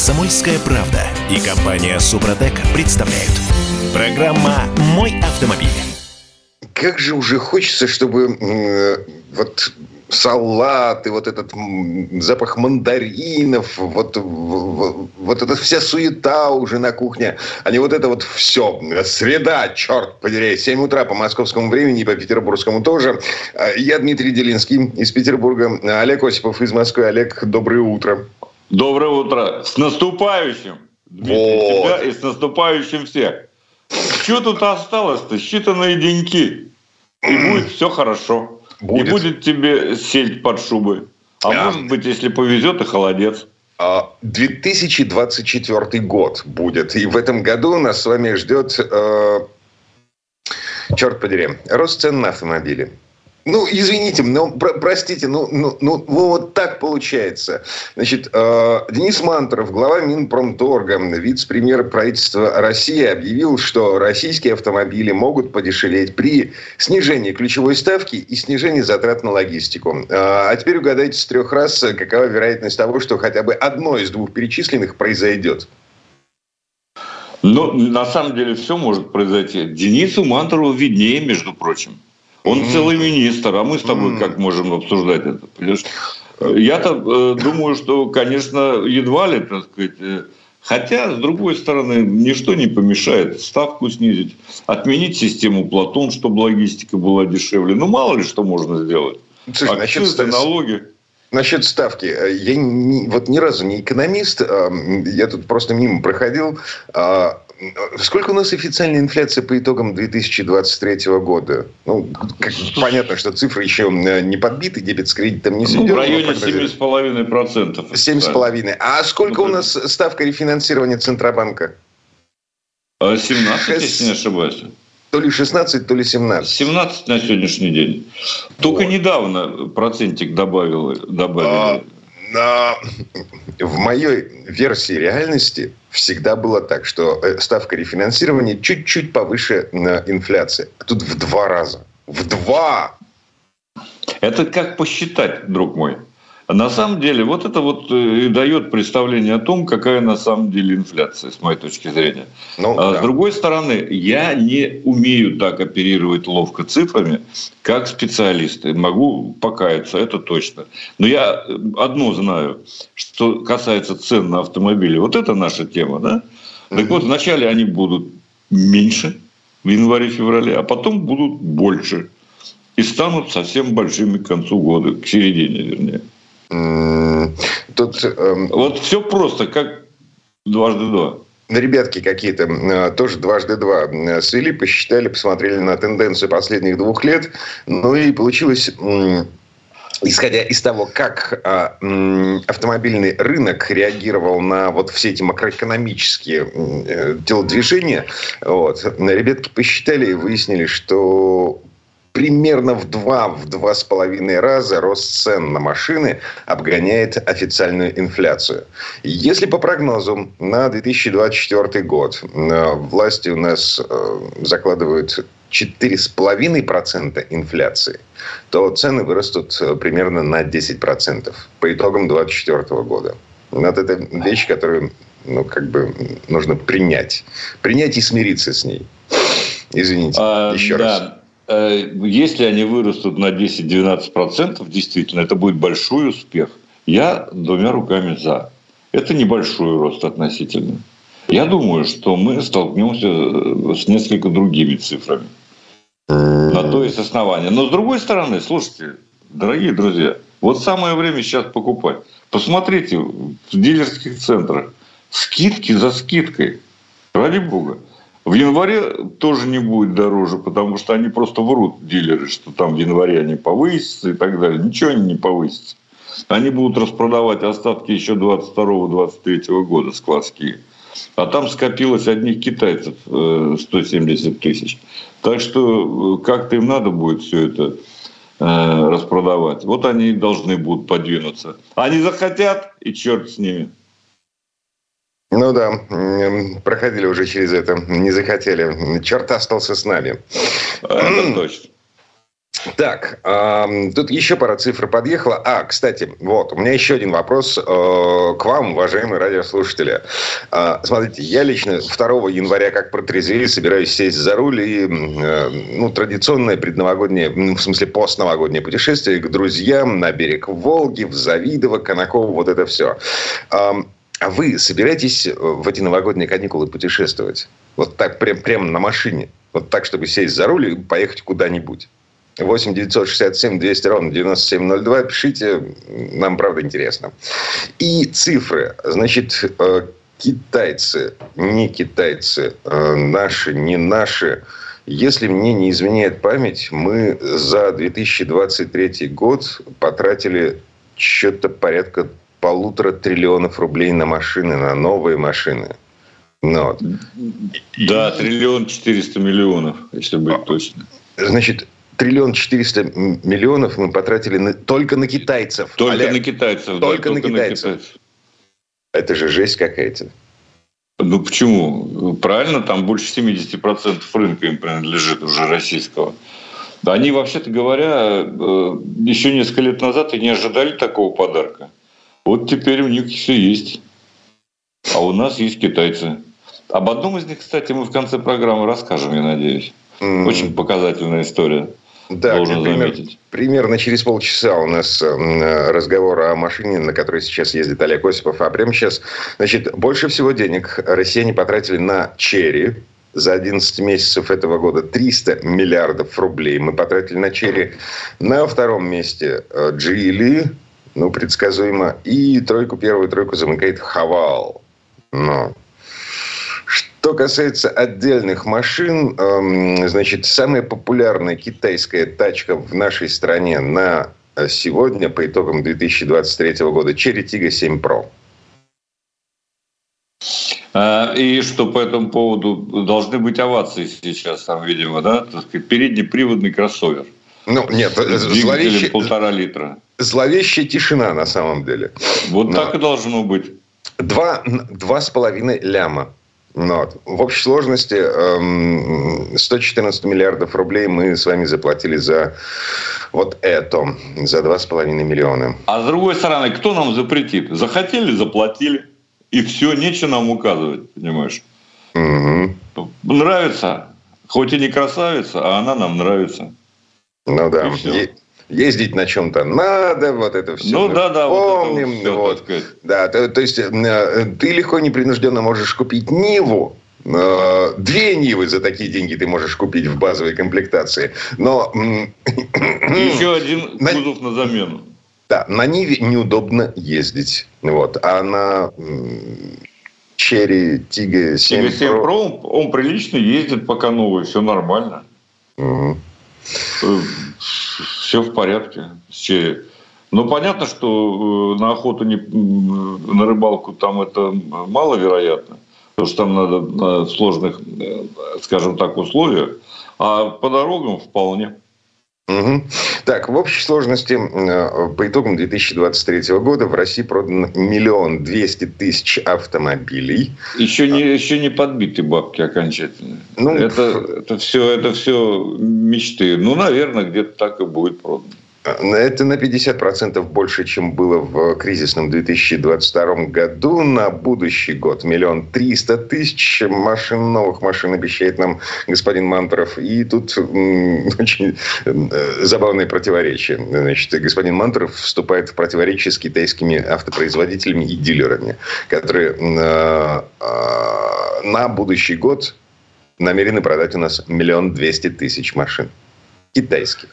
Комсомольская правда и компания Супротек представляют. Программа «Мой автомобиль». Как же уже хочется, чтобы э, вот салат и вот этот запах мандаринов, вот, вот, эта вся суета уже на кухне, а не вот это вот все. Среда, черт подери, 7 утра по московскому времени и по петербургскому тоже. Я Дмитрий Делинский из Петербурга, Олег Осипов из Москвы. Олег, доброе утро. Доброе утро. С наступающим. Дмитрий, вот. тебя и с наступающим всех. Что тут осталось-то? Считанные деньки. И будет все хорошо. Будет. И будет тебе сельдь под шубы. А, а может быть, если повезет, и холодец. 2024 а, год будет. И в этом году нас с вами ждет, э, черт подери, рост цен на автомобили. Ну, извините, но про, простите, ну, ну, ну, вот так получается. Значит, э, Денис Мантуров, глава Минпромторга, вице-премьер правительства России, объявил, что российские автомобили могут подешеветь при снижении ключевой ставки и снижении затрат на логистику. Э, а теперь угадайте с трех раз, какова вероятность того, что хотя бы одно из двух перечисленных произойдет. Ну, на самом деле все может произойти. Денису Мантурову виднее, между прочим. Он mm. целый министр, а мы с тобой mm. как можем обсуждать это? Понимаешь? Я-то э, думаю, что, конечно, едва ли, так сказать, э, Хотя, с другой стороны, ничто не помешает ставку снизить, отменить систему Платон, чтобы логистика была дешевле. Ну, мало ли что можно сделать. Слушай, Акцизы, насчет налоги. Насчет ставки. Я не, вот ни разу не экономист. А, я тут просто мимо проходил. А, Сколько у нас официальная инфляция по итогам 2023 года? Ну, как, понятно, что цифры еще э, не подбиты, дебет с кредитом не сведен. Ну, в районе 7,5%. 7,5%. А сколько ну, у нас ставка рефинансирования Центробанка? 17, Шест... если не ошибаюсь. То ли 16, то ли 17. 17 на сегодняшний день. Только вот. недавно процентик добавил, добавили. А, на, в моей версии реальности всегда было так, что э, ставка рефинансирования чуть-чуть повыше на инфляции. А тут в два раза. В два! Это как посчитать, друг мой. На самом деле, вот это вот э, и дает представление о том, какая на самом деле инфляция, с моей точки зрения. Ну, а да. С другой стороны, я не умею так оперировать ловко цифрами, как специалисты. Могу покаяться, это точно. Но я э, одно знаю, что касается цен на автомобили. Вот это наша тема, да? Так вот, вначале они будут меньше в январе-феврале, а потом будут больше. И станут совсем большими к концу года, к середине, вернее. Тут, эм... Вот все просто, как дважды два. Ребятки какие-то э, тоже дважды два э, свели, посчитали, посмотрели на тенденцию последних двух лет. Ну и получилось исходя из того, как а, автомобильный рынок реагировал на вот все эти макроэкономические э, телодвижения, вот, ребятки посчитали и выяснили, что примерно в два, в два с половиной раза рост цен на машины обгоняет официальную инфляцию. Если по прогнозу на 2024 год э, власти у нас э, закладывают 4,5% инфляции, то цены вырастут э, примерно на 10% по итогам 2024 года. Вот это вещь, которую ну, как бы нужно принять. Принять и смириться с ней. Извините, а, еще да. раз. Э, если они вырастут на 10-12%, действительно, это будет большой успех. Я двумя руками за. Это небольшой рост относительно. Я думаю, что мы столкнемся э, с несколько другими цифрами. На то есть основания. Но с другой стороны, слушайте, дорогие друзья, вот самое время сейчас покупать. Посмотрите в дилерских центрах. Скидки за скидкой. Ради бога. В январе тоже не будет дороже, потому что они просто врут, дилеры, что там в январе они повысятся и так далее. Ничего они не повысятся. Они будут распродавать остатки еще 22-23 года складские. А там скопилось одних китайцев 170 э, тысяч. Так что э, как-то им надо будет все это э, распродавать. Вот они должны будут подвинуться. Они захотят, и черт с ними. Ну да, проходили уже через это, не захотели. Черт остался с нами. Это точно. Так, э, тут еще пара цифр подъехала. А, кстати, вот, у меня еще один вопрос э, к вам, уважаемые радиослушатели. Э, смотрите, я лично 2 января, как протрезвели, собираюсь сесть за руль и, э, ну, традиционное предновогоднее, ну, в смысле постновогоднее путешествие к друзьям на берег Волги, в Завидово, Конаково, вот это все. Э, а вы собираетесь в эти новогодние каникулы путешествовать? Вот так, прям, прямо на машине? Вот так, чтобы сесть за руль и поехать куда-нибудь? 8 967 200 ровно 9702. Пишите, нам правда интересно. И цифры. Значит, э, китайцы, не китайцы, э, наши, не наши. Если мне не изменяет память, мы за 2023 год потратили что-то порядка полутора триллионов рублей на машины, на новые машины. Ну, вот. Да, триллион четыреста миллионов, если быть а, точно. Значит, триллион четыреста миллионов мы потратили на, только на китайцев. Только Олег, на китайцев. Только, да, на, только китайцев. на китайцев. Это же жесть какая-то. Ну почему? Правильно, там больше 70% рынка им принадлежит уже российского. Они, вообще-то говоря, э, еще несколько лет назад и не ожидали такого подарка. Вот теперь у них все есть. А у нас есть китайцы. Об одном из них, кстати, мы в конце программы расскажем, я надеюсь. Очень показательная история. Да, должен пример, заметить. Примерно через полчаса у нас э, разговор о машине, на которой сейчас ездит Олег Осипов. А прямо сейчас, значит, больше всего денег россияне потратили на черри. За 11 месяцев этого года 300 миллиардов рублей мы потратили на черри. На втором месте э, Джили, ну, предсказуемо. И тройку, первую тройку замыкает Хавал. Но что касается отдельных машин, эм, значит, самая популярная китайская тачка в нашей стране на сегодня по итогам 2023 года Cherry Tiggo 7 Pro. И что по этому поводу должны быть овации сейчас, там, видимо, да? Переднеприводный кроссовер. Ну, нет, зловещая, полтора литра. Зловещая тишина на самом деле. Вот Но так и должно быть. Два, два с половиной ляма. Ну вот. В общей сложности 114 эм, миллиардов рублей мы с вами заплатили за вот это, за 2,5 миллиона. А с другой стороны, кто нам запретит? Захотели, заплатили. И все, нечего нам указывать, понимаешь? Угу. Нравится. Хоть и не красавица, а она нам нравится. Ну да ездить на чем-то надо, вот это все. Ну да, да, помним. Вот, вот. вот. Да, то, то есть э, ты легко непринужденно можешь купить Ниву, э, Две Нивы за такие деньги ты можешь купить в базовой комплектации. Но... Еще один кузов на, на замену. Да, на Ниве неудобно ездить. Вот. А на Черри Тига 7, 7 Pro... Pro он прилично ездит, пока новый, все нормально. Угу все в порядке черри. Ну, понятно, что э, на охоту, не, на рыбалку там это маловероятно, потому что там надо в сложных, э, скажем так, условиях, а по дорогам вполне. Угу. Так, в общей сложности э, по итогам 2023 года в России продано миллион двести тысяч автомобилей. Еще не, еще не подбиты бабки окончательно. Ну, это, это, все, это все мечты. Ну, наверное, где-то так и будет продано. Это на 50% больше, чем было в кризисном 2022 году. На будущий год миллион триста тысяч машин, новых машин обещает нам господин Мантуров. И тут очень э, забавное противоречие. Значит, господин Мантуров вступает в противоречие с китайскими автопроизводителями и дилерами, которые э, э, на будущий год намерены продать у нас миллион двести тысяч машин китайских.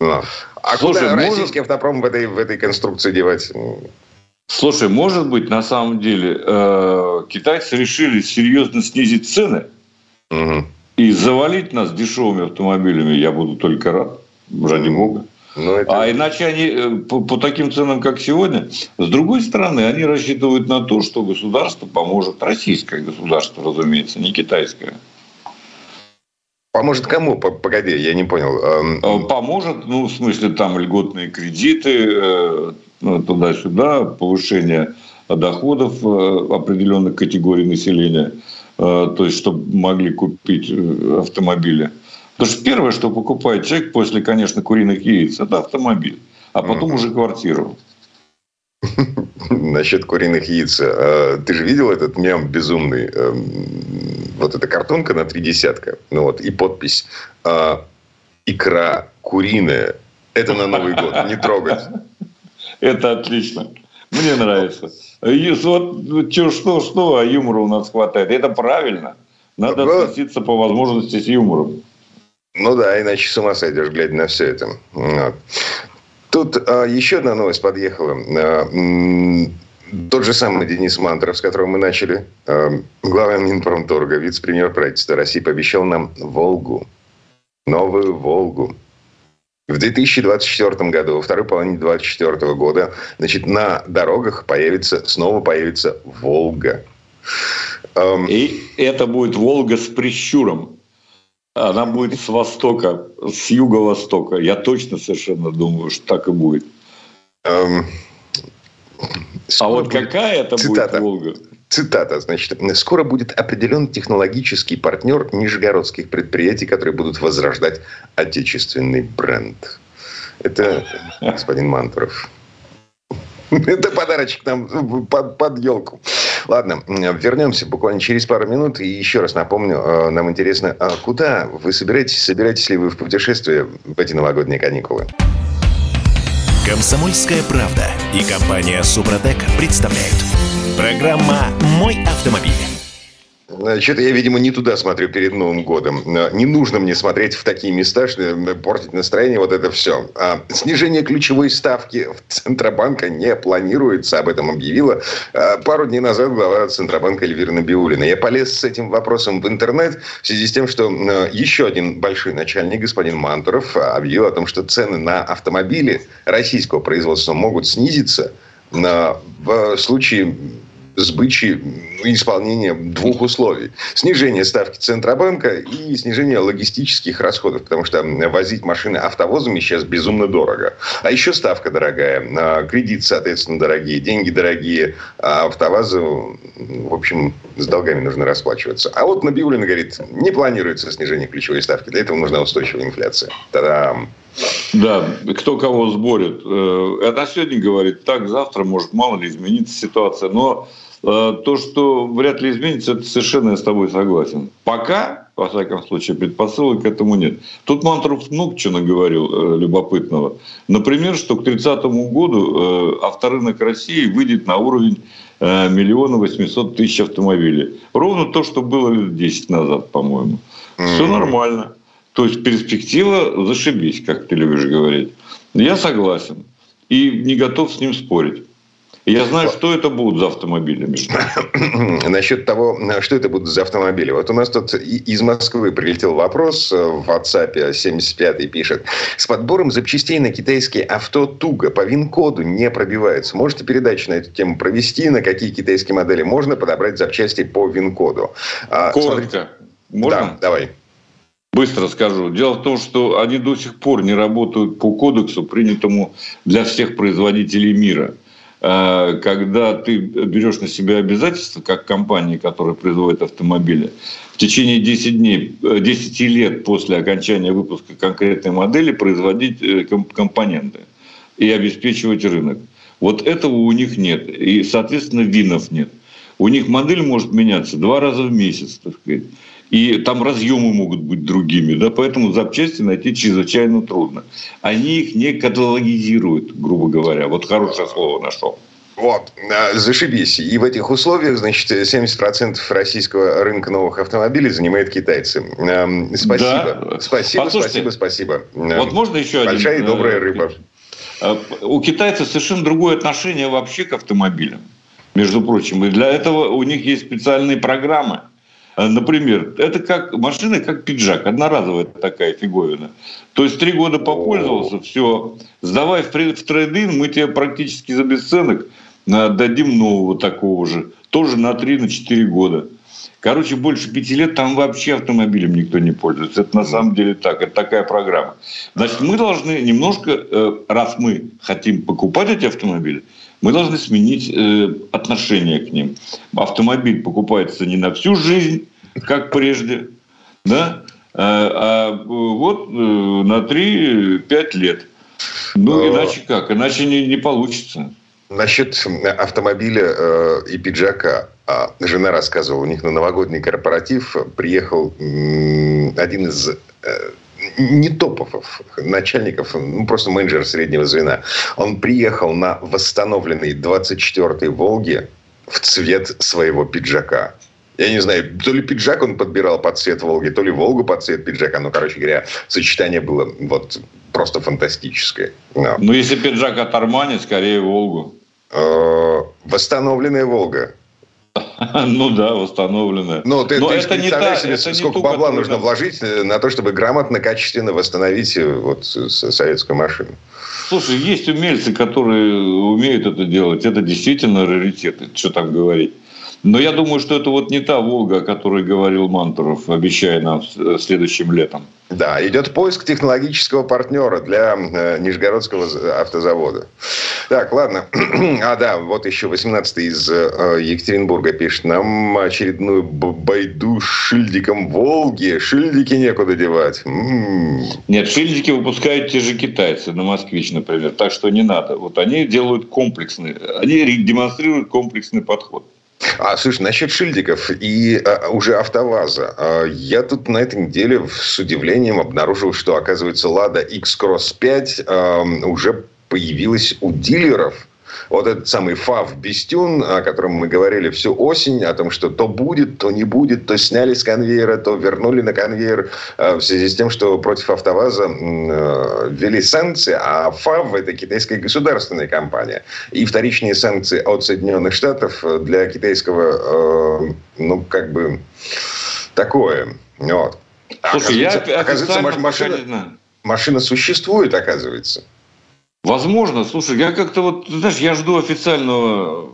А, а Слушай, куда может... российский автопром в этой, в этой конструкции девать? Слушай, может быть, на самом деле э, китайцы решили серьезно снизить цены угу. и завалить нас дешевыми автомобилями. Я буду только рад, ради бога. Но ну, это... А иначе они э, по, по таким ценам, как сегодня, с другой стороны, они рассчитывают на то, что государство поможет, российское государство, разумеется, не китайское. Поможет кому? Погоди, я не понял. Э, поможет, ну, в смысле, там льготные кредиты, э, ну, туда-сюда, повышение доходов определенных категорий населения, то есть, чтобы могли купить автомобили. Потому что первое, что покупает человек после, конечно, куриных яиц, это автомобиль, а потом mm-hmm. уже квартиру. Насчет куриных яиц. А, ты же видел этот мем безумный? Эм, вот эта картонка на три десятка. Ну вот, и подпись. А, Икра куриная. Это на Новый год. Не трогать. Это отлично. Мне нравится. Вот что, что, а юмора у нас хватает. Это правильно. Надо относиться по возможности с юмором. Ну да, иначе с ума сойдешь, глядя на все это. Вот. Тут а, еще одна новость подъехала. А, тот же самый Денис Мантров, с которого мы начали, а, глава Минпромторга, вице-премьер правительства России, пообещал нам «Волгу». Новую «Волгу». В 2024 году, во второй половине 2024 года, значит, на дорогах появится, снова появится «Волга». И это будет «Волга» с прищуром. Она будет с востока, с юго-востока. Я точно совершенно думаю, что так и будет. Эм, а вот будет... какая это Цитата. будет Волга? Цитата, значит, скоро будет определен технологический партнер нижегородских предприятий, которые будут возрождать отечественный бренд. Это господин Мантуров. Это подарочек нам под, под елку. Ладно, вернемся буквально через пару минут. И еще раз напомню, э, нам интересно, а куда вы собираетесь? Собираетесь ли вы в путешествие в эти новогодние каникулы? Комсомольская правда и компания Супротек представляют. Программа «Мой автомобиль». Что-то я, видимо, не туда смотрю перед Новым годом. Не нужно мне смотреть в такие места, что портить настроение, вот это все. А снижение ключевой ставки в Центробанка не планируется, об этом объявила а, пару дней назад глава Центробанка Эльвира Набиулина. Я полез с этим вопросом в интернет в связи с тем, что еще один большой начальник, господин Мантуров, объявил о том, что цены на автомобили российского производства могут снизиться в случае сбычи исполнения двух условий. Снижение ставки Центробанка и снижение логистических расходов, потому что возить машины автовозами сейчас безумно дорого. А еще ставка дорогая, а кредит, соответственно, дорогие, деньги дорогие, а автовазу, в общем, с долгами нужно расплачиваться. А вот Набиулина говорит, не планируется снижение ключевой ставки, для этого нужна устойчивая инфляция. Та-дам! Да, кто кого сборит. Это сегодня говорит так, завтра может мало ли измениться ситуация. Но то, что вряд ли изменится, это совершенно я с тобой согласен. Пока, во всяком случае, предпосылок к этому нет. Тут Мантров много чего наговорил э, любопытного. Например, что к 30 году э, авторынок России выйдет на уровень э, миллиона восемьсот тысяч автомобилей. Ровно то, что было лет 10 назад, по-моему. Все нормально. То есть перспектива зашибись, как ты любишь говорить. Я согласен. И не готов с ним спорить. Я знаю, что это будут за автомобили. Насчет того, что это будут за автомобили. Вот у нас тут из Москвы прилетел вопрос в WhatsApp, 75-й пишет. С подбором запчастей на китайские авто туго, по ВИН-коду не пробивается. Можете передачу на эту тему провести, на какие китайские модели можно подобрать запчасти по ВИН-коду? А, Коротко. Можно? Да, давай. Быстро скажу. Дело в том, что они до сих пор не работают по кодексу, принятому для всех производителей мира. Э, когда ты берешь на себя обязательства, как компания, которая производит автомобили, в течение 10 дней, 10 э, лет после окончания выпуска конкретной модели производить э, компоненты и обеспечивать рынок. Вот этого у них нет. И, соответственно, винов нет. У них модель может меняться два раза в месяц, так сказать и там разъемы могут быть другими, да, поэтому запчасти найти чрезвычайно трудно. Они их не каталогизируют, грубо говоря. Вот хорошее слово нашел. Вот, а, зашибись. И в этих условиях, значит, 70% российского рынка новых автомобилей занимает китайцы. Спасибо. Да. Спасибо, Послушайте, спасибо, спасибо. Вот можно еще Большая один? и добрая рыба. А, у китайцев совершенно другое отношение вообще к автомобилям, между прочим. И для этого у них есть специальные программы – Э, например, это как машина, как пиджак, одноразовая такая фиговина. То есть три года попользовался, все, сдавай в, в трейдин, мы тебе практически за бесценок э, дадим нового такого же, тоже на 3-4 года. Короче, больше пяти лет там вообще автомобилем никто не пользуется. Это на самом деле так, это такая программа. Значит, мы должны немножко, э, раз мы хотим покупать эти автомобили, мы должны сменить э, отношение к ним. Автомобиль покупается не на всю жизнь, как прежде, да? а вот на 3-5 лет. Ну, иначе как? Иначе не, не получится. Насчет автомобиля э, и пиджака. А, жена рассказывала, у них на новогодний корпоратив приехал один из э, не топов, начальников, ну, просто менеджер среднего звена. Он приехал на восстановленной 24-й «Волге» в цвет своего пиджака. Я не знаю, то ли пиджак он подбирал под цвет Волги, то ли Волгу под цвет пиджака. Ну, короче говоря, сочетание было вот просто фантастическое. Но. Ну, если пиджак от Армани, скорее Волгу. Э, восстановленная Волга. Ну да, восстановленная. Но ты, Но ты это не та, себе, это сколько не бабла нужно вложить э, на то, чтобы грамотно, качественно восстановить э, вот советскую машину. Слушай, есть умельцы, которые умеют это делать. Это действительно раритет. Что там говорить. Но я думаю, что это вот не та «Волга», о которой говорил Мантуров, обещая нам следующим летом. Да, идет поиск технологического партнера для э, Нижегородского автозавода. Так, ладно. а, да, вот еще 18-й из э, Екатеринбурга пишет. Нам очередную байду с шильдиком Волги. Шильдики некуда девать. М-м-м. Нет, шильдики выпускают те же китайцы на «Москвич», например. Так что не надо. Вот они делают комплексный, они демонстрируют комплексный подход. А, слушай, насчет шильдиков и а, уже АвтоВАЗа. А, я тут на этой неделе с удивлением обнаружил, что, оказывается, Лада X-Cross 5 а, уже появилась у дилеров – вот этот самый Фав Бестюн, о котором мы говорили всю осень, о том, что то будет, то не будет, то сняли с конвейера, то вернули на конвейер э, в связи с тем, что против АвтоВАЗа э, ввели санкции, а ФАВ – это китайская государственная компания. И вторичные санкции от Соединенных Штатов для китайского, э, ну, как бы, такое. Вот. Слушай, оказывается, я оказывается машина, машина существует, оказывается. Возможно, слушай, я как-то вот, знаешь, я жду официального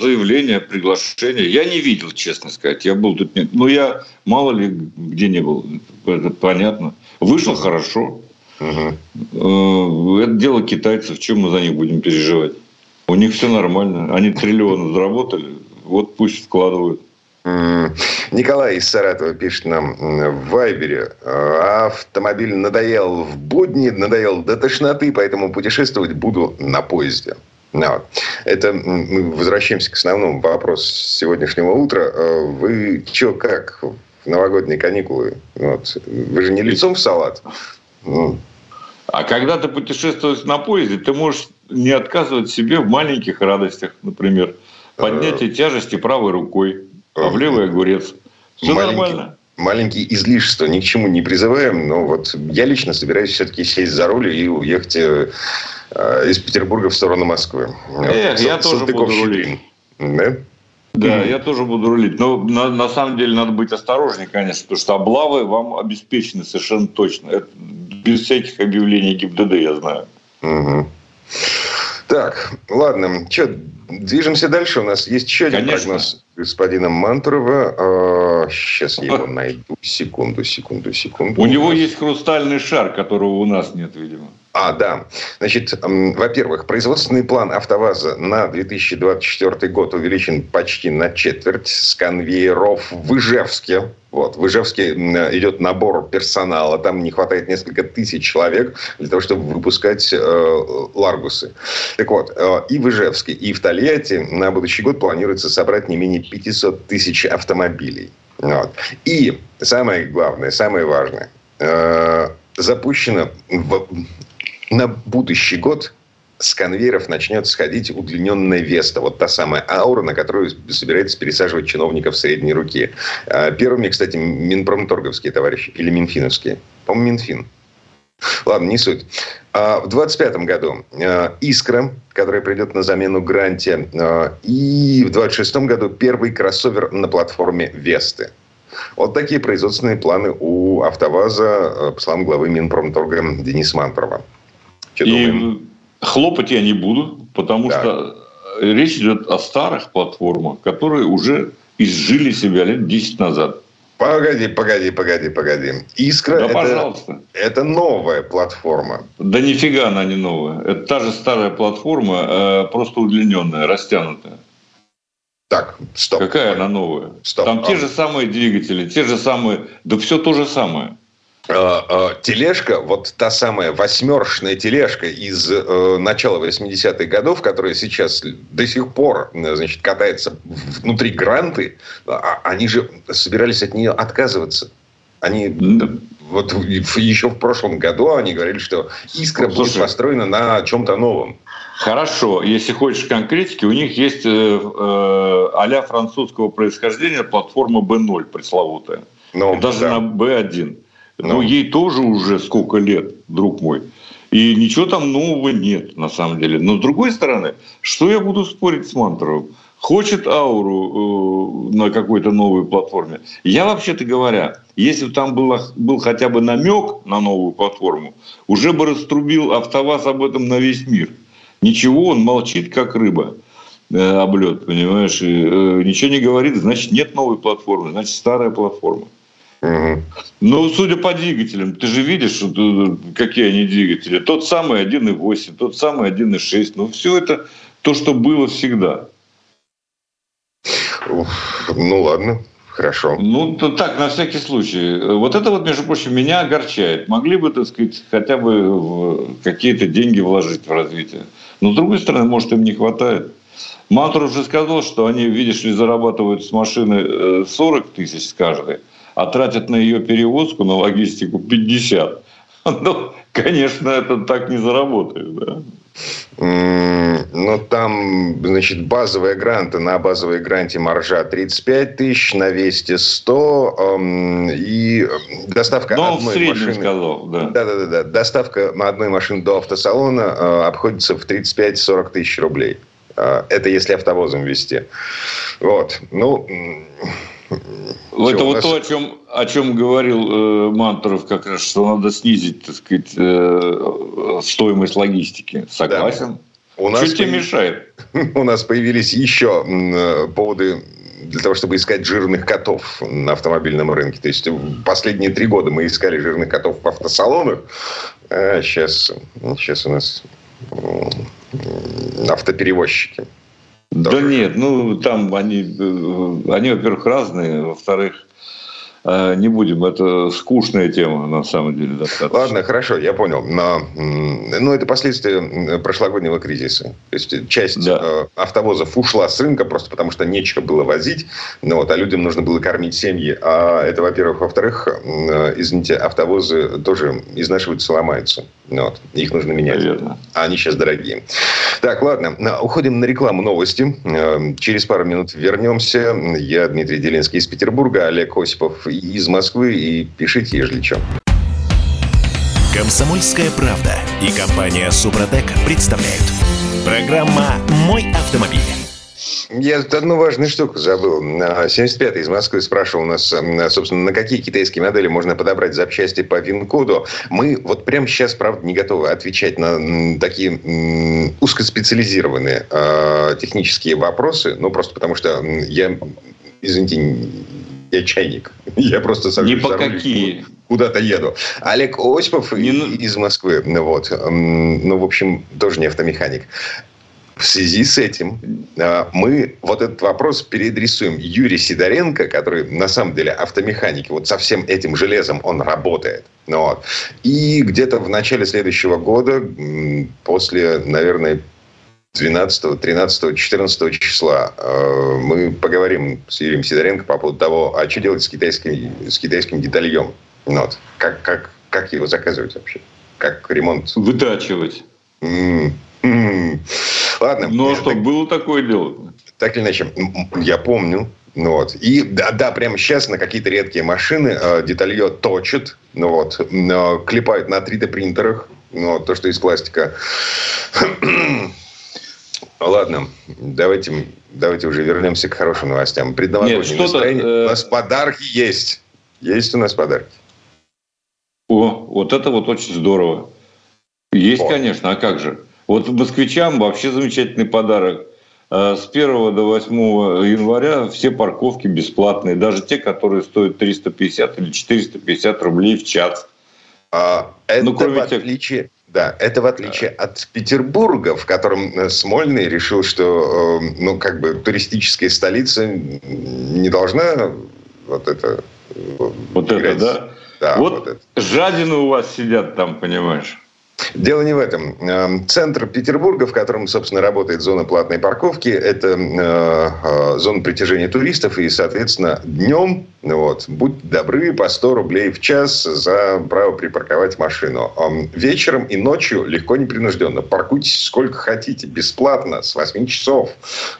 заявления, приглашения. Я не видел, честно сказать. Я был тут... Ну, я мало ли где не был. Это понятно. Вышел хорошо. Угу. Это дело китайцев. Чем мы за них будем переживать? У них все нормально. Они триллионы заработали. Вот пусть вкладывают. Николай из Саратова пишет нам в Вайбере. Автомобиль надоел в будни, надоел до тошноты, поэтому путешествовать буду на поезде. No. Это мы возвращаемся к основному вопросу сегодняшнего утра. Э, вы что, как в новогодние каникулы? Вот. Вы же не лицом в салат? А когда ты путешествуешь на поезде, ты можешь не отказывать себе в маленьких радостях, например, поднятие э. тяжести правой рукой, а в левый огурец. Все маленький, нормально. Маленькие излишества ни к чему не призываем, но вот я лично собираюсь все-таки сесть за руль и уехать э, из Петербурга в сторону Москвы. Эх, я тоже буду рулить. Да? Да, я тоже буду рулить. Но на, на самом деле надо быть осторожнее, конечно, потому что облавы вам обеспечены совершенно точно. Это без всяких объявлений ГИБДД, я знаю. Угу. Так, ладно. Что, движемся дальше. У нас есть еще один Конечно. прогноз господина Мантурова. Сейчас я его найду. Секунду, секунду, секунду. У него есть хрустальный шар, которого у нас нет, видимо. А, да. Значит, во-первых, производственный план «АвтоВАЗа» на 2024 год увеличен почти на четверть с конвейеров в Ижевске. Вот, в Ижевске идет набор персонала, там не хватает несколько тысяч человек для того, чтобы выпускать э, ларгусы. Так вот, э, и в Ижевске, и в Тольятти на будущий год планируется собрать не менее 500 тысяч автомобилей. Вот. И самое главное, самое важное, э, запущено в на будущий год с конвейеров начнет сходить удлиненная Веста. Вот та самая аура, на которую собирается пересаживать чиновников средней руки. А, первыми, кстати, Минпромторговские товарищи или Минфиновские. По-моему, Минфин. Ладно, не суть. А, в 2025 году а, «Искра», которая придет на замену «Гранте», и в 2026 году первый кроссовер на платформе «Весты». Вот такие производственные планы у «АвтоВАЗа», по словам главы Минпромторга Дениса Мантурова. И думаем? хлопать я не буду, потому да. что речь идет о старых платформах, которые уже изжили себя лет 10 назад. Погоди, погоди, погоди, погоди. Искра да, это, пожалуйста. это новая платформа. Да нифига она не новая. Это та же старая платформа, э, просто удлиненная, растянутая. Так, стоп. Какая она новая? Стоп. Там а... те же самые двигатели, те же самые, да все то же самое. Тележка, вот та самая восьмершная тележка из э, начала 80-х годов, которая сейчас до сих пор значит, катается внутри гранты, а, они же собирались от нее отказываться. Они вот еще в прошлом году они говорили, что искра Слушай, будет построена на чем-то новом. Хорошо, если хочешь конкретики, у них есть э, э, а французского происхождения платформа B0 пресловутая. Ну, Даже да. на B1. Ну, ну, ей тоже уже сколько лет, друг мой. И ничего там нового нет, на самом деле. Но с другой стороны, что я буду спорить с Мантровым? Хочет ауру э, на какой-то новой платформе. Я, вообще-то говоря, если бы там был, был хотя бы намек на новую платформу, уже бы раструбил АвтоВАЗ об этом на весь мир. Ничего, он молчит, как рыба э, облет, понимаешь? И, э, ничего не говорит, значит, нет новой платформы, значит, старая платформа. Угу. Ну, судя по двигателям, ты же видишь, какие они двигатели. Тот самый 1.8, тот самый 1.6. Ну, все это то, что было всегда. Ну, ладно. Хорошо. Ну, так, на всякий случай. Вот это вот, между прочим, меня огорчает. Могли бы, так сказать, хотя бы какие-то деньги вложить в развитие. Но, с другой стороны, может, им не хватает. Мантур уже сказал, что они, видишь ли, зарабатывают с машины 40 э, тысяч с каждой а тратят на ее перевозку, на логистику 50. Ну, конечно, это так не заработает, да. Ну, там, значит, базовые гранты, на базовой гранте маржа 35 тысяч, на весте 100, эм, и доставка Но одной в машины... сказал, да. Да-да-да. Доставка одной машины до автосалона э, обходится в 35-40 тысяч рублей. Э, это если автовозом вести. Вот. Ну, это вот то, о чем, о чем говорил э, Мантуров как раз, что надо снизить, так сказать, э, стоимость логистики. Согласен. Да. У нас Что тебе мешает? У нас появились еще э, поводы для того, чтобы искать жирных котов на автомобильном рынке. То есть последние три года мы искали жирных котов в автосалонах. А сейчас, сейчас у нас автоперевозчики. Да нет, ну там они, э, они, во-первых, разные, во-вторых, э, не будем, это скучная тема, на самом деле. Достаточно. Ладно, хорошо, я понял. Но, ну, это последствия прошлогоднего кризиса. То есть, часть да. Э, автовозов ушла с рынка просто потому, что нечего было возить, ну, вот, а людям нужно было кормить семьи. А это, во-первых. Во-вторых, извините, автовозы тоже изнашиваются, ломаются. Ну, вот, их нужно менять. Наверное. А они сейчас дорогие. Так, ладно. Уходим на рекламу новости. Эм, через пару минут вернемся. Я Дмитрий Делинский из Петербурга, Олег Осипов из Москвы. И пишите, ежели что. Комсомольская правда и компания Супротек представляют. Программа «Мой автомобиль». Я одну важную штуку забыл. 75-й из Москвы спрашивал у нас, собственно, на какие китайские модели можно подобрать запчасти по ВИН-коду. Мы вот прямо сейчас, правда, не готовы отвечать на такие узкоспециализированные э, технические вопросы. Ну, просто потому что я, извините, я чайник. Я просто сажусь Не по какие. Куда-то еду. Олег Осипов не... из Москвы. Вот. Ну, в общем, тоже не автомеханик. В связи с этим а, мы вот этот вопрос переадресуем Юрию Сидоренко, который на самом деле автомеханик. Вот со всем этим железом он работает. Ну вот. И где-то в начале следующего года, после, наверное, 12, 13, 14 числа а, мы поговорим с Юрием Сидоренко по поводу того, а что делать с китайским, с китайским детальем. Ну вот. Как, как, как его заказывать вообще? Как ремонт? Вытачивать. Ладно. Ну, а что, так, было такое дело? Так или иначе, я помню. Ну, вот. И да, да, прямо сейчас на какие-то редкие машины э, деталье точат, ну, вот, э, клепают на 3D-принтерах, ну, вот, то, что из пластика. Ладно, давайте, давайте уже вернемся к хорошим новостям. Предновогоднее настроение. Э... У нас подарки есть. Есть у нас подарки. О, вот это вот очень здорово. Есть, О. конечно, а как же? Вот москвичам вообще замечательный подарок. Э, с 1 до 8 января все парковки бесплатные, даже те, которые стоят 350 или 450 рублей в час. А, это ну, кроме в отличие, тех... да, это в отличие да. от Петербурга, в котором э, Смольный решил, что э, ну, как бы туристическая столица не должна вот это вот играть. это, да? Да, вот, вот жадины у вас сидят там, понимаешь. Дело не в этом. Эм, центр Петербурга, в котором, собственно, работает зона платной парковки, это э, э, зона притяжения туристов, и, соответственно, днем, вот, будь добры, по 100 рублей в час за право припарковать машину. Эм, вечером и ночью легко, непринужденно. Паркуйтесь сколько хотите, бесплатно, с 8 часов.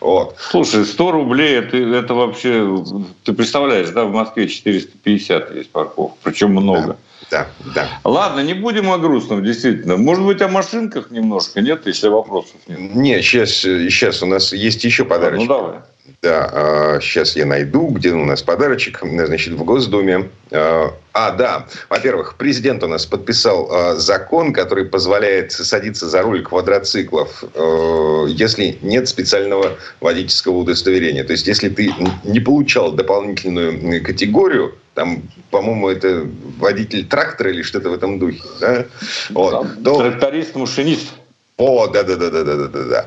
Вот. Слушай, 100 рублей, это, это вообще, ты представляешь, да, в Москве 450 есть парковок, причем много. Да. Да, да. Ладно, не будем о грустном, действительно. Может быть, о машинках немножко, нет, если вопросов нет? Нет, сейчас, сейчас у нас есть еще подарочек. Ну, давай. Да, сейчас а, я найду, где у нас подарочек. Значит, в Госдуме. А, а, да. Во-первых, президент у нас подписал а, закон, который позволяет садиться за руль квадроциклов, если нет специального водительского удостоверения. То есть, если ты не получал дополнительную категорию, там, по-моему, это водитель трактора или что-то в этом духе, да? Вот. То... Тракторист, машинист. О, да, да, да, да, да, да, да.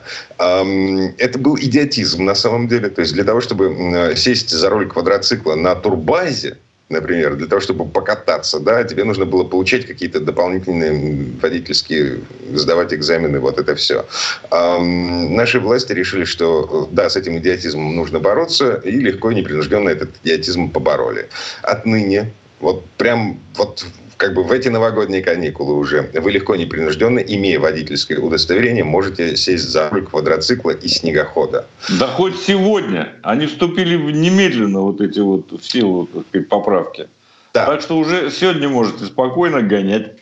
Это был идиотизм на самом деле. То есть для того, чтобы сесть за руль квадроцикла на турбазе, например, для того, чтобы покататься, да, тебе нужно было получать какие-то дополнительные водительские, сдавать экзамены, вот это все. Наши власти решили, что да, с этим идиотизмом нужно бороться, и легко и непринужденно этот идиотизм побороли. Отныне вот прям вот как бы в эти новогодние каникулы уже вы легко непринужденно, имея водительское удостоверение, можете сесть за руль квадроцикла и снегохода. Да хоть сегодня. Они вступили в немедленно вот эти вот в силу сказать, поправки. Да. Так что уже сегодня можете спокойно гонять.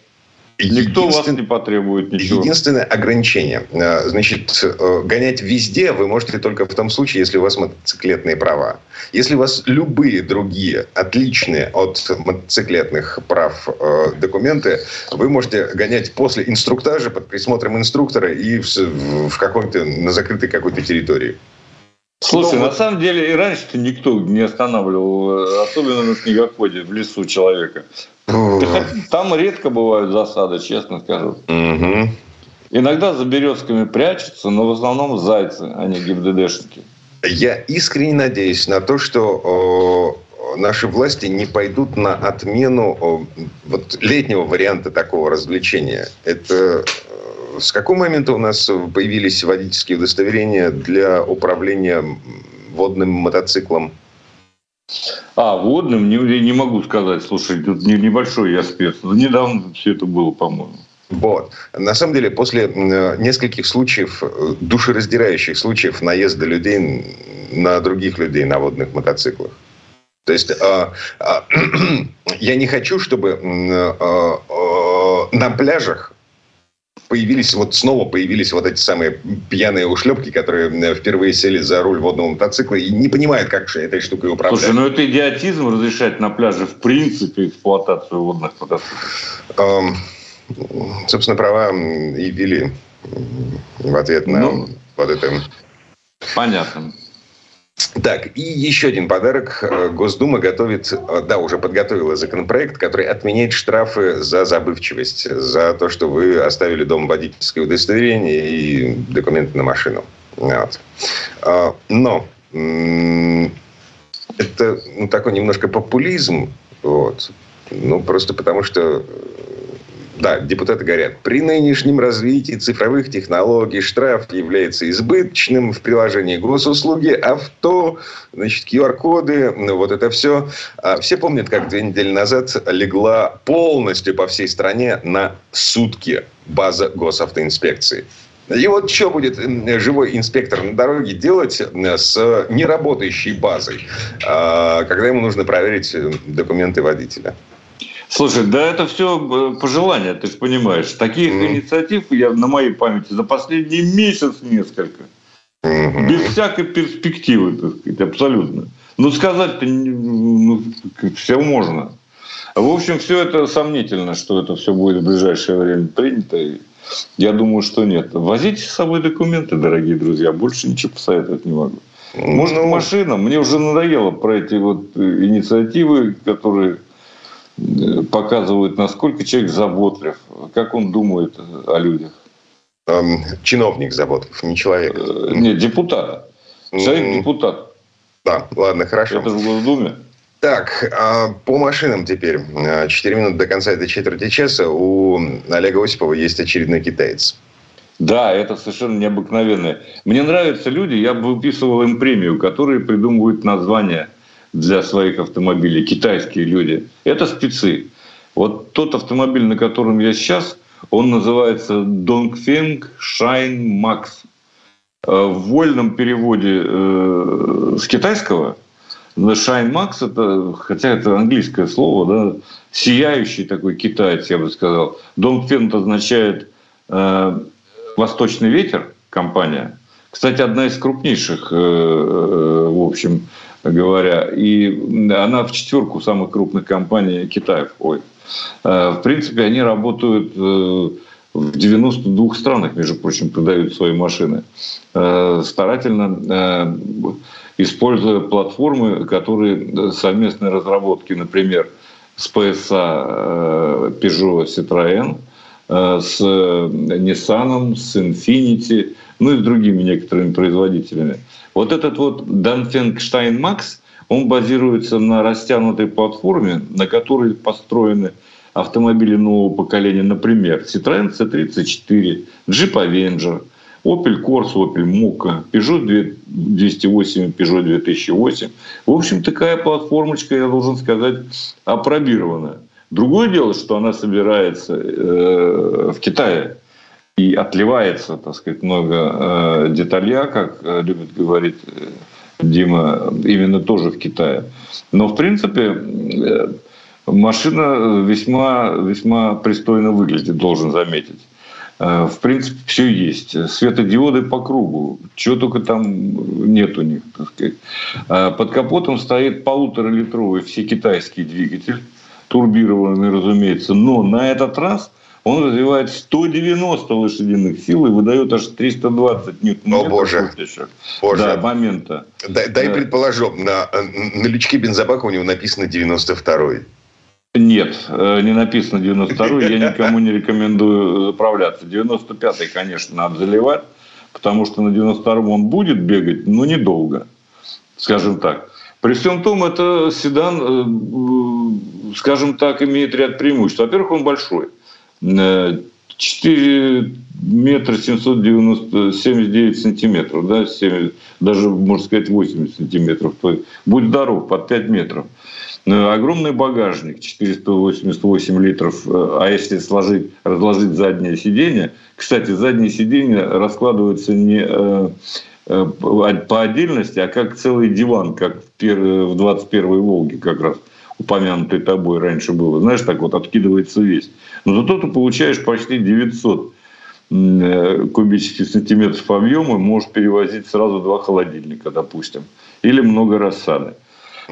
Никто вас не потребует ничего. Единственное ограничение. Э, значит, э, гонять везде вы можете только в том случае, если у вас мотоциклетные права. Если у вас любые другие отличные от мотоциклетных прав э, документы, вы можете гонять после инструктажа под присмотром инструктора и в, в каком-то, на закрытой какой-то территории. Слушай, Но... на самом деле и раньше-то никто не останавливал, особенно на снегоходе в лесу человека. Там редко бывают засады, честно скажу. Угу. Иногда за березками прячутся, но в основном зайцы, а не ГИБДДшники. Я искренне надеюсь на то, что наши власти не пойдут на отмену вот, летнего варианта такого развлечения. Это э, с какого момента у нас появились водительские удостоверения для управления водным мотоциклом? А, водным не, не могу сказать. Слушай, тут небольшой я спец. Недавно все это было, по-моему. Вот. На самом деле, после нескольких случаев, э, душераздирающих случаев наезда людей на других людей на водных мотоциклах. То есть э, э, я не хочу, чтобы э, э, на пляжах появились, вот снова появились вот эти самые пьяные ушлепки, которые э, впервые сели за руль водного мотоцикла и не понимают, как же этой штукой управлять. Слушай, ну это идиотизм разрешать на пляже в принципе эксплуатацию водных мотоциклов. Эм, собственно, права и ввели в ответ на ну, вот это. Понятно. Так, и еще один подарок. Э, Госдума готовит, э, да, уже подготовила законопроект, который отменяет штрафы за забывчивость, за то, что вы оставили дома водительское удостоверение и документы на машину. Вот. А, но это ну, такой немножко популизм, вот. Ну, просто потому что да, депутаты говорят, при нынешнем развитии цифровых технологий штраф является избыточным в приложении госуслуги, авто, значит, QR-коды, ну, вот это все. А все помнят, как две недели назад легла полностью по всей стране на сутки база госавтоинспекции. И вот что будет живой инспектор на дороге делать с неработающей базой, а, когда ему нужно проверить документы водителя? Слушай, да это все э, пожелания, ты же понимаешь. Таких mm. инициатив я на моей памяти за последний месяц несколько. Mm-hmm. Без всякой перспективы, так сказать, абсолютно. Ну, сказать-то ну, все можно. В общем, все это сомнительно, что это все будет в ближайшее время принято. Я думаю, что нет. Возите с собой документы, дорогие друзья. Больше ничего посоветовать не могу. Может, ну, машина. Мне уже надоело про эти вот э, инициативы, которые показывают, насколько человек заботлив, как он думает о людях. Чиновник заботлив, не человек. Э, нет, депутат. Человек депутат. Да, ладно, хорошо. Это в Госдуме. Так, а по машинам теперь. Четыре минуты до конца этой четверти часа. У Олега Осипова есть очередной китаец. Да, это совершенно необыкновенное. Мне нравятся люди, я бы выписывал им премию, которые придумывают названия для своих автомобилей, китайские люди. Это спецы. Вот тот автомобиль, на котором я сейчас, он называется Dongfeng Shine Max. Э, в вольном переводе э, с китайского Shine Max, это, хотя это английское слово, да, сияющий такой китаец, я бы сказал. Dongfeng означает э, «Восточный ветер» компания. Кстати, одна из крупнейших, э, э, в общем говоря, и она в четверку самых крупных компаний Китая входит. Э, в принципе, они работают в 92 странах, между прочим, продают свои машины. Старательно используя платформы, которые совместные разработки, например, с PSA Peugeot Citroën – Э, с Nissan, с Infiniti, ну и с другими некоторыми производителями. Вот этот вот Danfengstein Max, он базируется на растянутой платформе, на которой построены автомобили нового поколения, например, Citroёn C34, Jeep Avenger, Opel Corsa, Opel Mokka, Peugeot 208, Peugeot 2008. В общем, такая платформочка, я должен сказать, апробированная. Другое дело, что она собирается э, в Китае и отливается, так сказать, много э, деталья, как э, любит говорить Дима, именно тоже в Китае. Но, в принципе, машина весьма, весьма пристойно выглядит, должен заметить. В принципе, все есть. Светодиоды по кругу. Чего только там нет у них. Так сказать. Под капотом стоит полуторалитровый всекитайский двигатель турбированный, разумеется, но на этот раз он развивает 190 лошадиных сил и выдает аж 320 ньютон О, боже. боже. Да, момента. Дай, дай да. предположим, на, на лючке бензобака у него написано 92-й. Нет, э, не написано 92-й, я никому не рекомендую заправляться. 95-й, конечно, надо заливать, потому что на 92-м он будет бегать, но недолго, скажем так. При всем том, это седан, э, скажем так, имеет ряд преимуществ. Во-первых, он большой. 4 э, метра 779 сантиметров, да, 7, даже, можно сказать, 80 сантиметров. То есть, будь здоров, под 5 метров. Э, огромный багажник, 488 литров. А если сложить, разложить заднее сиденье, кстати, заднее сиденье раскладывается не Э, по отдельности, а как целый диван, как в 21-й «Волге» как раз упомянутый тобой раньше было. Знаешь, так вот откидывается весь. Но зато ты получаешь почти 900 э, кубических сантиметров объема, можешь перевозить сразу два холодильника, допустим, или много рассады.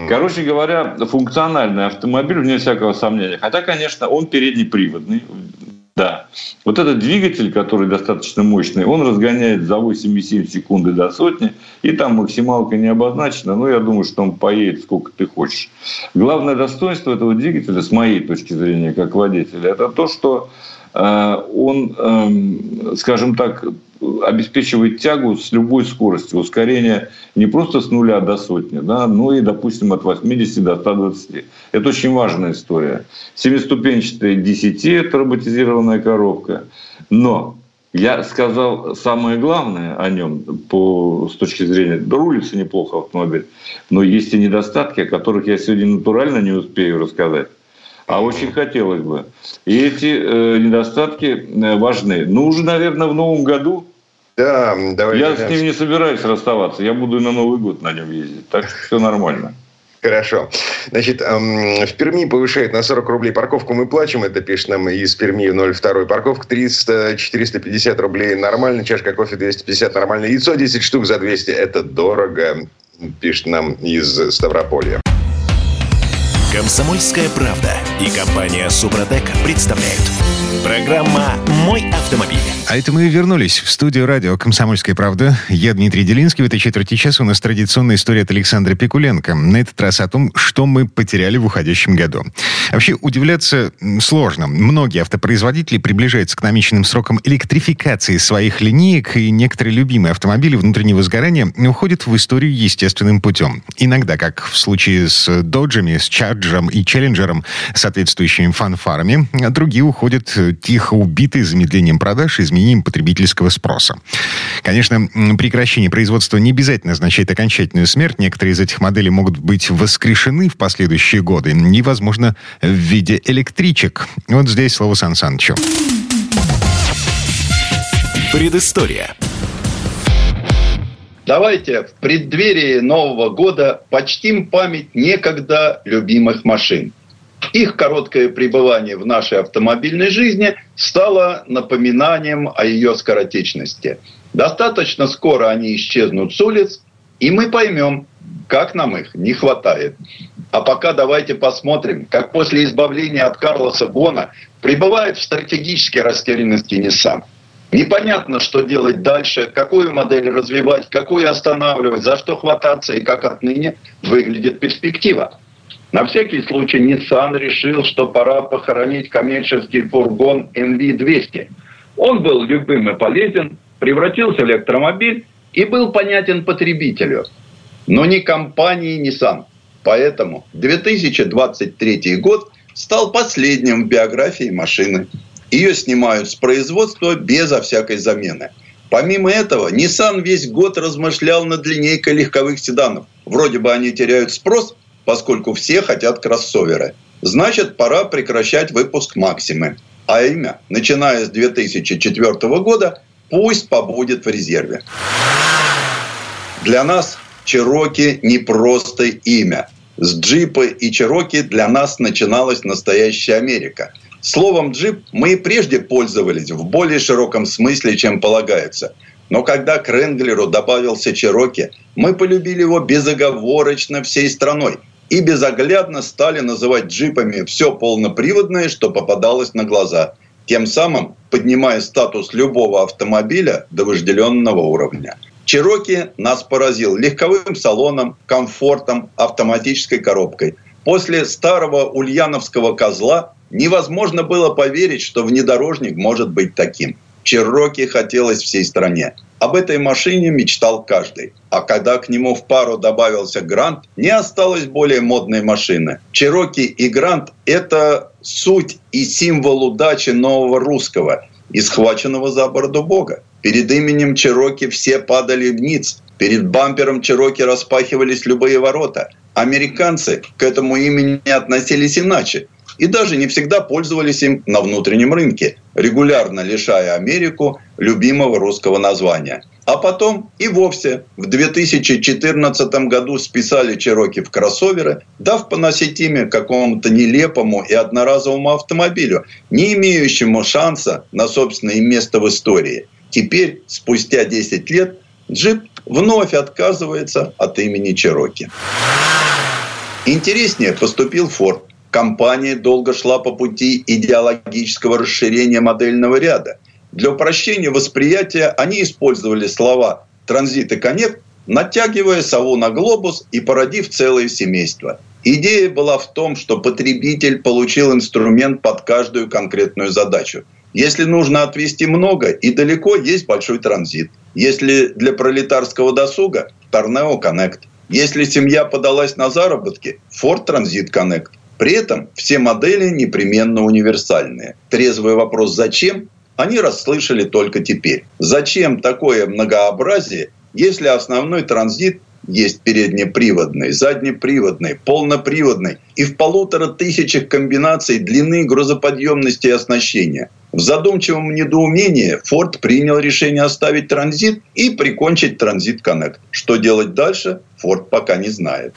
Короче говоря, функциональный автомобиль, вне всякого сомнения. Хотя, конечно, он переднеприводный. Да. Вот этот двигатель, который достаточно мощный, он разгоняет за 8,7 секунды до сотни, и там максималка не обозначена, но я думаю, что он поедет сколько ты хочешь. Главное достоинство этого двигателя, с моей точки зрения, как водителя, это то, что э, он, э, скажем так, обеспечивает тягу с любой скоростью. Ускорение не просто с нуля до сотни, да, но и, допустим, от 80 до 120. Это очень важная история. Семиступенчатая DCT – это роботизированная коробка. Но я сказал самое главное о нем по, с точки зрения, рулится неплохо автомобиль, но есть и недостатки, о которых я сегодня натурально не успею рассказать. А очень хотелось бы. И эти э, недостатки э, важны. Ну, уже, наверное, в новом году да, давай. Я с ним не собираюсь расставаться. Я буду на Новый год на нем ездить. Так что все нормально. Хорошо. Значит, эм, в Перми повышает на 40 рублей парковку. Мы плачем. Это пишет нам из Перми 02. Парковка 300, 450 рублей. Нормально. Чашка кофе 250. Нормально. Яйцо 10 штук за 200. Это дорого. Пишет нам из Ставрополья. Комсомольская правда и компания Супротек представляют. Программа «Мой автомобиль». А это мы вернулись в студию радио «Комсомольская правда». Я Дмитрий Делинский. В этой четверти часа у нас традиционная история от Александра Пикуленко. На этот раз о том, что мы потеряли в уходящем году. Вообще, удивляться сложно. Многие автопроизводители приближаются к намеченным срокам электрификации своих линеек, и некоторые любимые автомобили внутреннего сгорания уходят в историю естественным путем. Иногда, как в случае с доджами, с чарджером и челленджером, соответствующими фанфарами, а другие уходят тихо убитые замедлением продаж и изменением потребительского спроса. Конечно, прекращение производства не обязательно означает окончательную смерть. Некоторые из этих моделей могут быть воскрешены в последующие годы. И, возможно, в виде электричек. Вот здесь слово Сан Санычу. Предыстория. Давайте в преддверии Нового года почтим память некогда любимых машин. Их короткое пребывание в нашей автомобильной жизни стало напоминанием о ее скоротечности. Достаточно скоро они исчезнут с улиц, и мы поймем, как нам их не хватает. А пока давайте посмотрим, как после избавления от Карлоса Гона пребывает в стратегической растерянности Nissan. Непонятно, что делать дальше, какую модель развивать, какую останавливать, за что хвататься и как отныне выглядит перспектива. На всякий случай Nissan решил, что пора похоронить коммерческий фургон MV-200. Он был любым и полезен, превратился в электромобиль и был понятен потребителю. Но не компании Nissan. Поэтому 2023 год стал последним в биографии машины. Ее снимают с производства безо всякой замены. Помимо этого, Nissan весь год размышлял над линейкой легковых седанов. Вроде бы они теряют спрос, поскольку все хотят кроссоверы. Значит, пора прекращать выпуск «Максимы». А имя, начиная с 2004 года, пусть побудет в резерве. Для нас Чироки не просто имя. С джипа и Чироки для нас начиналась настоящая Америка. Словом «джип» мы и прежде пользовались в более широком смысле, чем полагается. Но когда к Ренглеру добавился Чироки, мы полюбили его безоговорочно всей страной – и безоглядно стали называть джипами все полноприводное, что попадалось на глаза, тем самым поднимая статус любого автомобиля до вожделенного уровня. Чироки нас поразил легковым салоном, комфортом, автоматической коробкой. После старого ульяновского козла невозможно было поверить, что внедорожник может быть таким. Чироки хотелось всей стране. Об этой машине мечтал каждый. А когда к нему в пару добавился Грант, не осталось более модной машины. Чироки и Грант – это суть и символ удачи нового русского и схваченного за бороду бога. Перед именем Чироки все падали вниз. Перед бампером Чироки распахивались любые ворота. Американцы к этому имени относились иначе и даже не всегда пользовались им на внутреннем рынке, регулярно лишая Америку любимого русского названия. А потом и вовсе в 2014 году списали Чероки в кроссоверы, дав поносить имя какому-то нелепому и одноразовому автомобилю, не имеющему шанса на собственное место в истории. Теперь, спустя 10 лет, джип вновь отказывается от имени Чероки. Интереснее поступил Форд. Компания долго шла по пути идеологического расширения модельного ряда. Для упрощения восприятия они использовали слова «транзит» и «коннект», натягивая сову на глобус и породив целое семейство. Идея была в том, что потребитель получил инструмент под каждую конкретную задачу. Если нужно отвести много и далеко, есть большой транзит. Если для пролетарского досуга – Торнео Коннект. Если семья подалась на заработки – Ford Transit Connect. При этом все модели непременно универсальные. Трезвый вопрос «зачем?» Они расслышали только теперь. Зачем такое многообразие, если основной транзит есть переднеприводный, заднеприводный, полноприводный и в полутора тысячах комбинаций длины грузоподъемности и оснащения. В задумчивом недоумении Ford принял решение оставить транзит и прикончить транзит Connect. Что делать дальше, Ford пока не знает.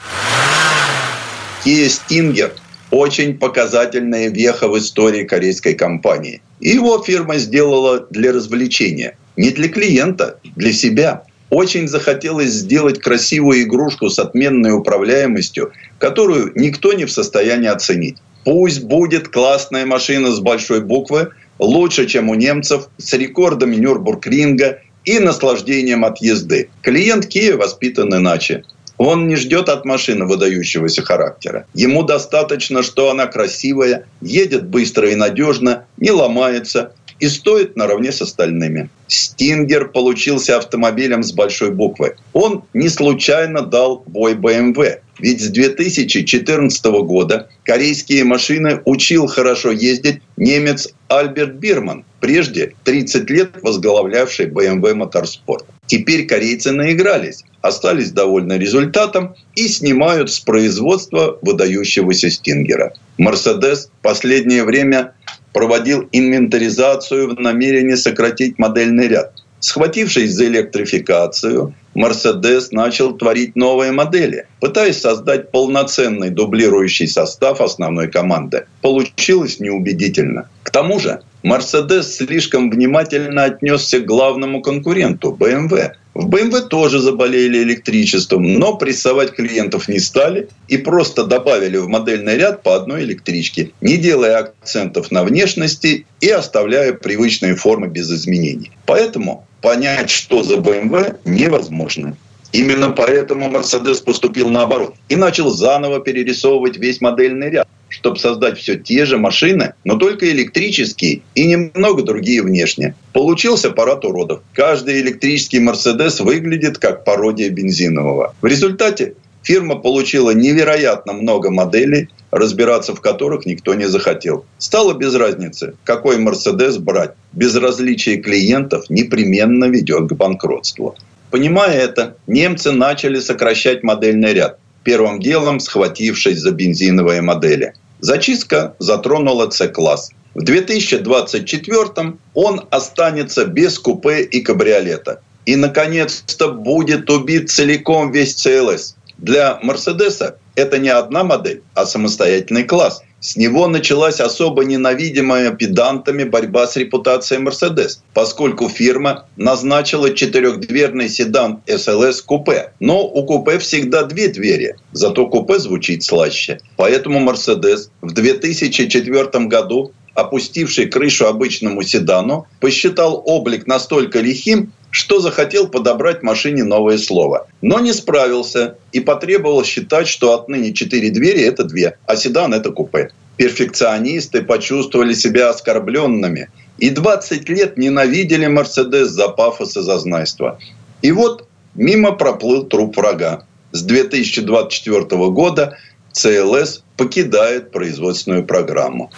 Kia Stinger – очень показательная веха в истории корейской компании. И его фирма сделала для развлечения. Не для клиента, для себя. Очень захотелось сделать красивую игрушку с отменной управляемостью, которую никто не в состоянии оценить. Пусть будет классная машина с большой буквы, лучше, чем у немцев, с рекордами Нюрбургринга и наслаждением от езды. Клиент Kia воспитан иначе. Он не ждет от машины выдающегося характера. Ему достаточно, что она красивая, едет быстро и надежно, не ломается и стоит наравне с остальными. Стингер получился автомобилем с большой буквы. Он не случайно дал бой BMW. Ведь с 2014 года корейские машины учил хорошо ездить немец Альберт Бирман, прежде 30 лет возглавлявший BMW Motorsport. Теперь корейцы наигрались, остались довольны результатом и снимают с производства выдающегося Стингера. Мерседес в последнее время проводил инвентаризацию в намерении сократить модельный ряд. Схватившись за электрификацию, Мерседес начал творить новые модели, пытаясь создать полноценный дублирующий состав основной команды. Получилось неубедительно. К тому же Мерседес слишком внимательно отнесся к главному конкуренту – BMW. В BMW тоже заболели электричеством, но прессовать клиентов не стали и просто добавили в модельный ряд по одной электричке, не делая акцентов на внешности и оставляя привычные формы без изменений. Поэтому понять, что за BMW, невозможно. Именно поэтому Мерседес поступил наоборот и начал заново перерисовывать весь модельный ряд чтобы создать все те же машины, но только электрические и немного другие внешне. Получился парад уродов. Каждый электрический Мерседес выглядит как пародия бензинового. В результате фирма получила невероятно много моделей, разбираться в которых никто не захотел. Стало без разницы, какой Мерседес брать. Безразличие клиентов непременно ведет к банкротству. Понимая это, немцы начали сокращать модельный ряд первым делом схватившись за бензиновые модели. Зачистка затронула С-класс. В 2024 он останется без купе и кабриолета. И, наконец-то, будет убит целиком весь ЦЛС. Для Мерседеса это не одна модель, а самостоятельный класс. С него началась особо ненавидимая педантами борьба с репутацией Mercedes, поскольку фирма назначила четырехдверный седан SLS купе. Но у купе всегда две двери, зато купе звучит слаще. Поэтому Mercedes в 2004 году опустивший крышу обычному седану, посчитал облик настолько лихим, что захотел подобрать машине новое слово. Но не справился и потребовал считать, что отныне четыре двери – это две, а седан – это купе. Перфекционисты почувствовали себя оскорбленными и 20 лет ненавидели Мерседес за пафос и зазнайство. И вот мимо проплыл труп врага. С 2024 года ЦЛС покидает производственную программу.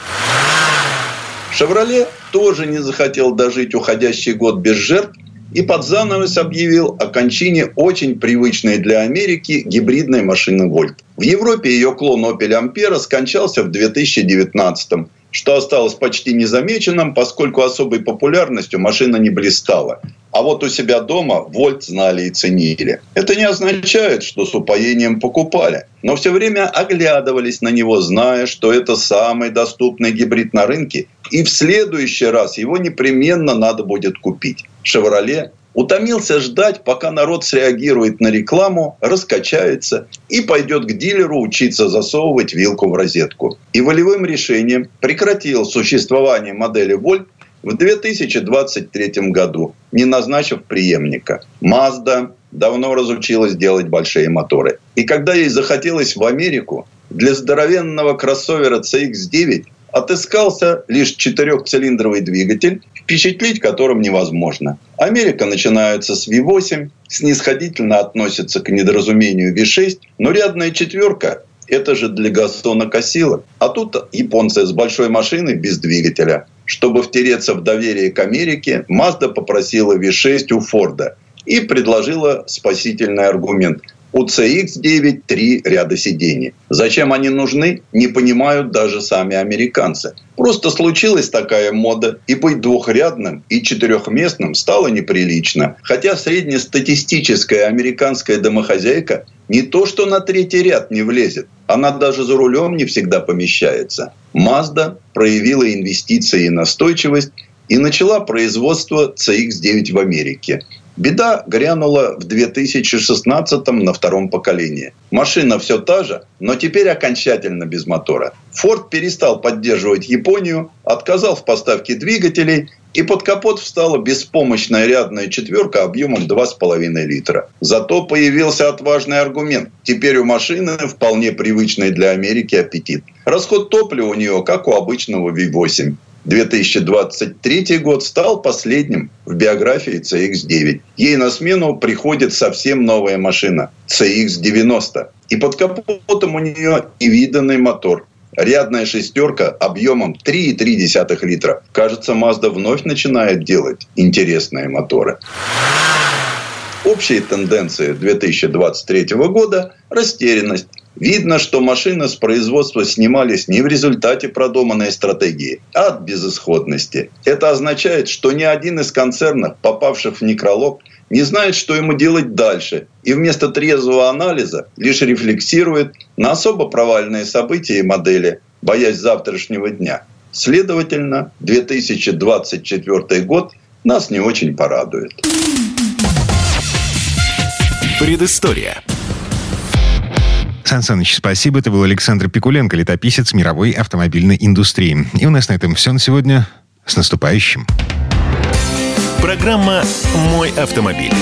«Шевроле» тоже не захотел дожить уходящий год без жертв и под занавес объявил о кончине очень привычной для Америки гибридной машины «Вольт». В Европе ее клон «Опель Ампера» скончался в 2019 м что осталось почти незамеченным, поскольку особой популярностью машина не блистала. А вот у себя дома Вольт знали и ценили. Это не означает, что с упоением покупали, но все время оглядывались на него, зная, что это самый доступный гибрид на рынке, и в следующий раз его непременно надо будет купить. «Шевроле» утомился ждать, пока народ среагирует на рекламу, раскачается и пойдет к дилеру учиться засовывать вилку в розетку. И волевым решением прекратил существование модели Volt в 2023 году, не назначив преемника. Mazda давно разучилась делать большие моторы. И когда ей захотелось в Америку, для здоровенного кроссовера CX-9 отыскался лишь четырехцилиндровый двигатель, впечатлить которым невозможно. Америка начинается с V8, снисходительно относится к недоразумению V6, но рядная четверка это же для Гастона косилок. А тут японцы с большой машиной без двигателя. Чтобы втереться в доверие к Америке, Mazda попросила V6 у Форда и предложила спасительный аргумент – у CX-9 три ряда сидений. Зачем они нужны, не понимают даже сами американцы. Просто случилась такая мода, и быть двухрядным и четырехместным стало неприлично. Хотя среднестатистическая американская домохозяйка не то что на третий ряд не влезет, она даже за рулем не всегда помещается. Mazda проявила инвестиции и настойчивость и начала производство CX-9 в Америке. Беда грянула в 2016 на втором поколении. Машина все та же, но теперь окончательно без мотора. Форд перестал поддерживать Японию, отказал в поставке двигателей и под капот встала беспомощная рядная четверка объемом 2,5 литра. Зато появился отважный аргумент. Теперь у машины вполне привычный для Америки аппетит. Расход топлива у нее, как у обычного V8. 2023 год стал последним в биографии CX-9. Ей на смену приходит совсем новая машина CX-90. И под капотом у нее невиданный мотор. Рядная шестерка объемом 3,3 литра. Кажется, Mazda вновь начинает делать интересные моторы. Общие тенденции 2023 года – растерянность, Видно, что машины с производства снимались не в результате продуманной стратегии, а от безысходности. Это означает, что ни один из концернов, попавших в некролог, не знает, что ему делать дальше, и вместо трезвого анализа лишь рефлексирует на особо провальные события и модели, боясь завтрашнего дня. Следовательно, 2024 год нас не очень порадует. Предыстория. Сан Саныч, спасибо. Это был Александр Пикуленко, летописец мировой автомобильной индустрии. И у нас на этом все на сегодня. С наступающим. Программа «Мой автомобиль».